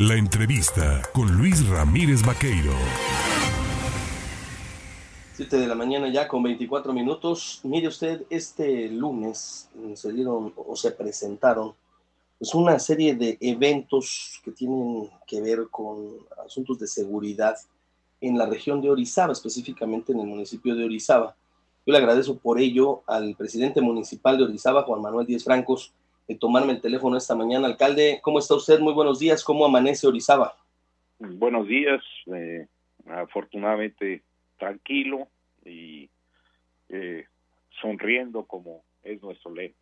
La entrevista con Luis Ramírez Vaqueiro. 7 de la mañana ya con 24 minutos. Mire usted, este lunes se dieron o se presentaron pues una serie de eventos que tienen que ver con asuntos de seguridad en la región de Orizaba, específicamente en el municipio de Orizaba. Yo le agradezco por ello al presidente municipal de Orizaba, Juan Manuel Díez Francos, tomarme el teléfono esta mañana. Alcalde, ¿cómo está usted? Muy buenos días. ¿Cómo amanece Orizaba? Buenos días. Eh, afortunadamente tranquilo y eh, sonriendo como es nuestro lema.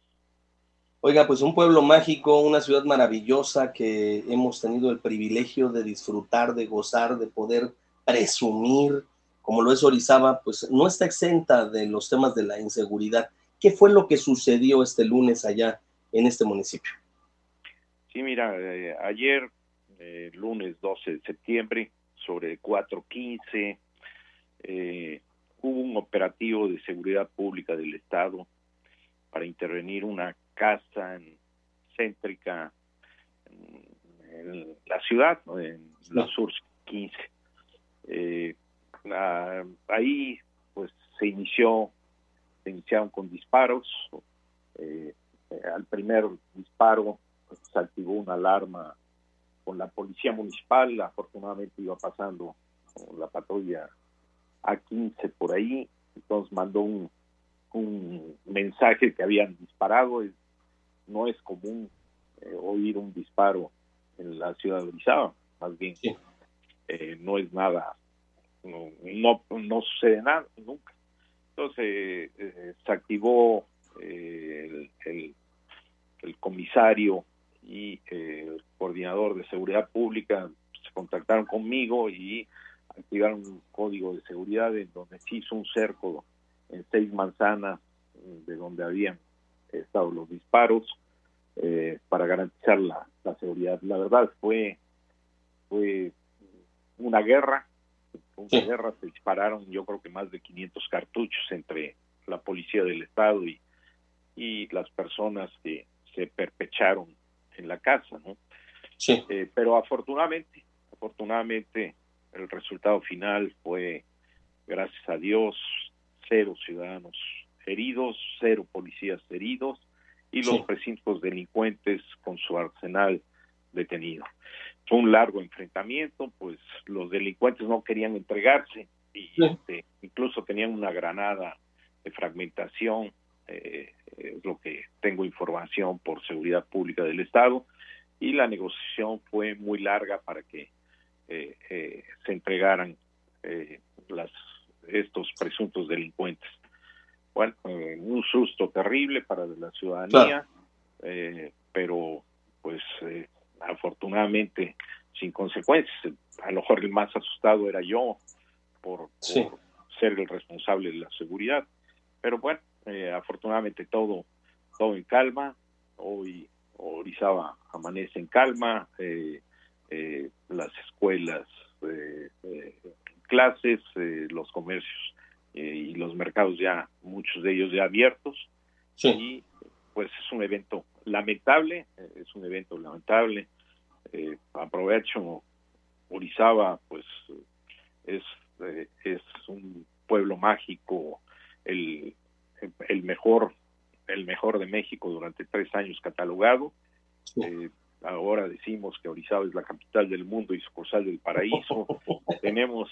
Oiga, pues un pueblo mágico, una ciudad maravillosa que hemos tenido el privilegio de disfrutar, de gozar, de poder presumir, como lo es Orizaba, pues no está exenta de los temas de la inseguridad. ¿Qué fue lo que sucedió este lunes allá en este municipio? Sí, mira, eh, ayer, eh, lunes 12 de septiembre, sobre 4.15, eh, hubo un operativo de seguridad pública del Estado para intervenir una casa en, céntrica en, la ciudad, en la Sur 15. Eh, ahí pues se inició, se iniciaron con disparos. Eh, al primer disparo pues, se activó una alarma con la policía municipal, afortunadamente iba pasando la patrulla A15 por ahí, entonces mandó un, un mensaje que habían disparado, no es común eh, oír un disparo en la ciudad de Orizaba, más bien eh, no es nada, no, no, sucede nada nunca. Entonces eh, se activó el, el, comisario y el coordinador de seguridad pública se contactaron conmigo y activaron un código de seguridad en donde se hizo un cerco en seis manzanas de donde habían estado los disparos eh, para garantizar la, seguridad. La verdad fue fue una guerra, una guerra, se dispararon yo creo que más de 500 cartuchos entre la policía del estado y, y las personas que se perpecharon en la casa, ¿no? Sí. Eh, pero afortunadamente, afortunadamente el resultado final fue, gracias a Dios, cero ciudadanos heridos, cero policías heridos y los presuntos delincuentes con su arsenal detenido. Fue un largo enfrentamiento, pues los delincuentes no querían entregarse y este, incluso tenían una granada de fragmentación, eh, es lo que tengo información por seguridad pública del Estado, y la negociación fue muy larga para que eh, eh, se entregaran las estos presuntos delincuentes. Bueno, eh, un susto terrible para la ciudadanía, eh, pero pues eh, afortunadamente sin consecuencias. A lo mejor el más asustado era yo por, ser el responsable de la seguridad, pero bueno, afortunadamente todo todo en calma. Hoy Orizaba amanece en calma, las escuelas clases, eh, los comercios eh, y los mercados ya, muchos de ellos ya abiertos. Y pues es un evento lamentable, eh, es un evento lamentable. aprovecho, Orizaba, pues es, es un pueblo mágico, el, el mejor el mejor de México durante tres años catalogado. ahora decimos que Orizaba es la capital del mundo y sucursal del paraíso. tenemos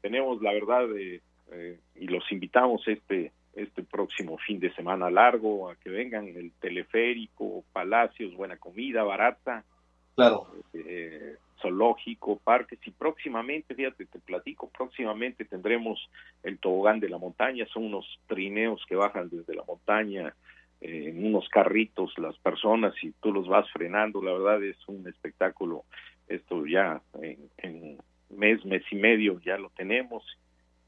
tenemos la verdad eh, y los invitamos este este próximo fin de semana largo a que vengan el teleférico, palacios, buena comida, barata, claro, eh, zoológico, parques y próximamente, fíjate, te platico, próximamente tendremos el tobogán de la montaña, son unos trineos que bajan desde la montaña eh, en unos carritos las personas y tú los vas frenando, la verdad es un espectáculo, esto ya en mes, mes y medio ya lo tenemos.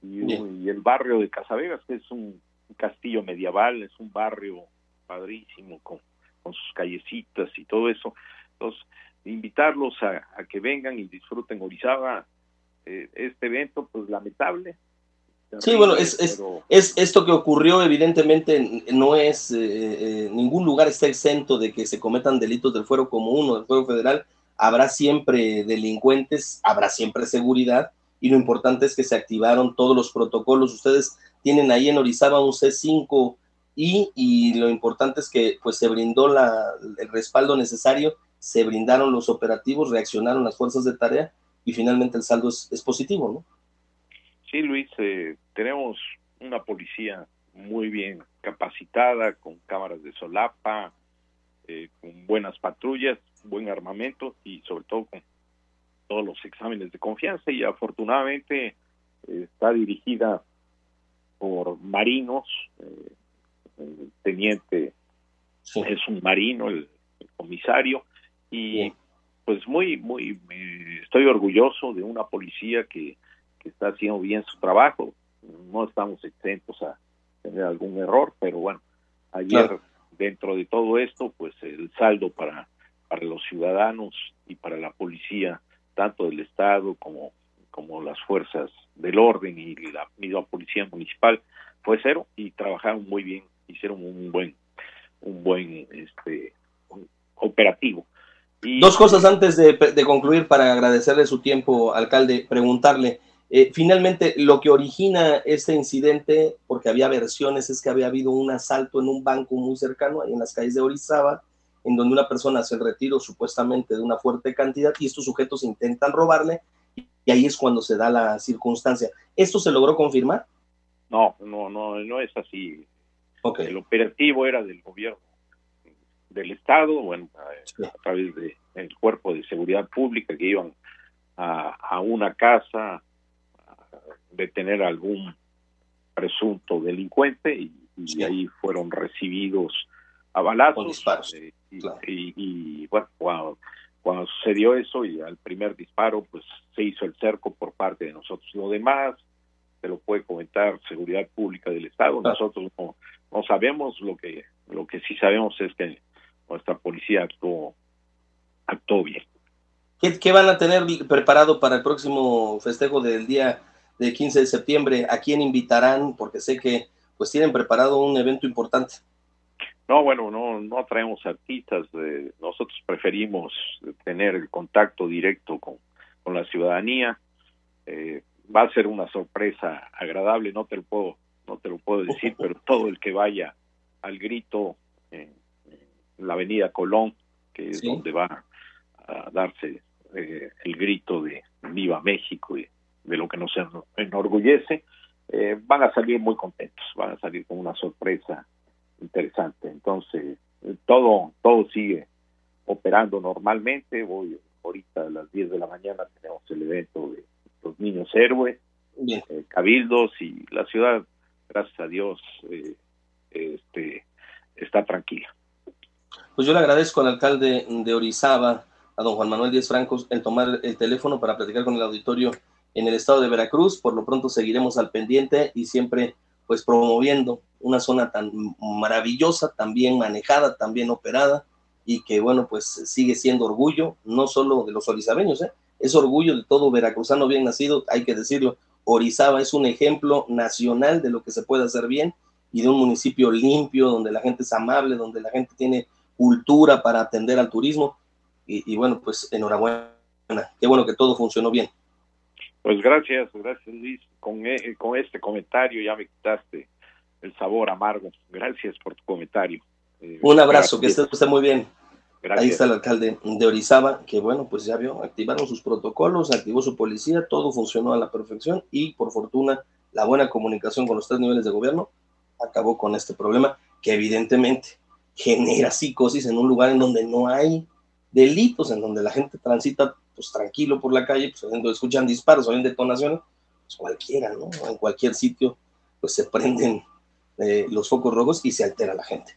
Y, el barrio de Casavegas, que es un castillo medieval, es un barrio padrísimo con, con sus callecitas y todo eso. Entonces, invitarlos a, que vengan y disfruten Orizaba, eh, este evento, pues lamentable. Sí, bueno, es, es, es, esto que ocurrió, evidentemente, no es, eh, eh, ningún lugar está exento de que se cometan delitos del fuero como uno, del fuero federal, habrá siempre delincuentes, habrá siempre seguridad y lo importante es que se activaron todos los protocolos. Ustedes tienen ahí en Orizaba un C5 y, y lo importante es que pues se brindó la, el respaldo necesario, se brindaron los operativos, reaccionaron las fuerzas de tarea y finalmente el saldo es, es positivo, ¿no? Sí, Luis, eh, tenemos una policía muy bien capacitada, con cámaras de solapa, eh, con buenas patrullas, buen armamento y sobre todo con todos los exámenes de confianza. Y afortunadamente eh, está dirigida por marinos, eh, el teniente es un marino, el, comisario, y pues muy, muy, estoy orgulloso de una policía que, que está haciendo bien su trabajo, no estamos exentos a tener algún error, pero bueno, ayer dentro de todo esto, pues el saldo para, para los ciudadanos y para la policía, tanto del Estado como, como las fuerzas del orden y la misma policía municipal, fue cero y trabajaron muy bien, hicieron un buen, un buen este operativo. Y, Dos cosas antes de, de concluir para agradecerle su tiempo, alcalde, preguntarle, eh, finalmente, lo que origina este incidente, porque había versiones, es que había habido un asalto en un banco muy cercano, ahí en las calles de Orizaba, en donde una persona hace el retiro supuestamente de una fuerte cantidad y estos sujetos intentan robarle y ahí es cuando se da la circunstancia. ¿Esto se logró confirmar? No, no, no, no es así. Okay. El operativo era del gobierno del Estado, bueno, a, a través del de, cuerpo de seguridad pública que iban a, a una casa detener a algún presunto delincuente y, y ahí fueron recibidos a balazos. Eh, y, claro. y, y, bueno, cuando, cuando, sucedió eso y al primer disparo, pues se hizo el cerco por parte de nosotros. Lo demás se lo puede comentar Seguridad Pública del Estado. Claro. Nosotros no, no sabemos, lo que, lo que sí sabemos es que nuestra policía actuó, actuó bien. ¿Qué, ¿Qué, van a tener preparado para el próximo festejo del Día de 15 de septiembre, ¿a quién invitarán? Porque sé que pues tienen preparado un evento importante. No, bueno, no, no traemos artistas, eh, nosotros preferimos tener el contacto directo con, con la ciudadanía. Eh, va a ser una sorpresa agradable, no te lo puedo, no te lo puedo decir, pero todo el que vaya al grito en, en la avenida Colón, que es ¿Sí? donde va a darse eh, el grito de Viva México y de lo que nos enorgullece, eh, van a salir muy contentos, van a salir con una sorpresa interesante. Entonces, eh, todo, todo sigue operando normalmente. Voy ahorita a las 10 de la mañana tenemos el evento de los niños héroes, eh, cabildos y la ciudad, gracias a Dios, eh, este, está tranquila. Pues yo le agradezco al alcalde de Orizaba, a don Juan Manuel Díaz Francos, el tomar el teléfono para platicar con el auditorio en el estado de Veracruz. Por lo pronto seguiremos al pendiente y siempre pues promoviendo una zona tan maravillosa, tan bien manejada, tan bien operada y que bueno pues sigue siendo orgullo no solo de los orizabeños, ¿eh? es orgullo de todo veracruzano bien nacido, hay que decirlo, Orizaba es un ejemplo nacional de lo que se puede hacer bien y de un municipio limpio, donde la gente es amable, donde la gente tiene cultura para atender al turismo y, y bueno pues enhorabuena, qué bueno que todo funcionó bien. Pues gracias, gracias Luis. Con, eh, con este comentario ya me quitaste el sabor amargo. Gracias por tu comentario. Eh, Un abrazo, gracias. que esté usted muy bien. Gracias. Ahí está el alcalde de Orizaba, que bueno, pues ya vio, activaron sus protocolos, activó su policía, todo funcionó a la perfección y por fortuna la buena comunicación con los tres niveles de gobierno acabó con este problema que evidentemente genera psicosis en un lugar en donde no hay delitos, en donde la gente transita pues tranquilo por la calle, pues escuchan disparos, oyen detonaciones, pues cualquiera, ¿no? En cualquier sitio, pues se prenden eh, los focos rojos y se altera la gente.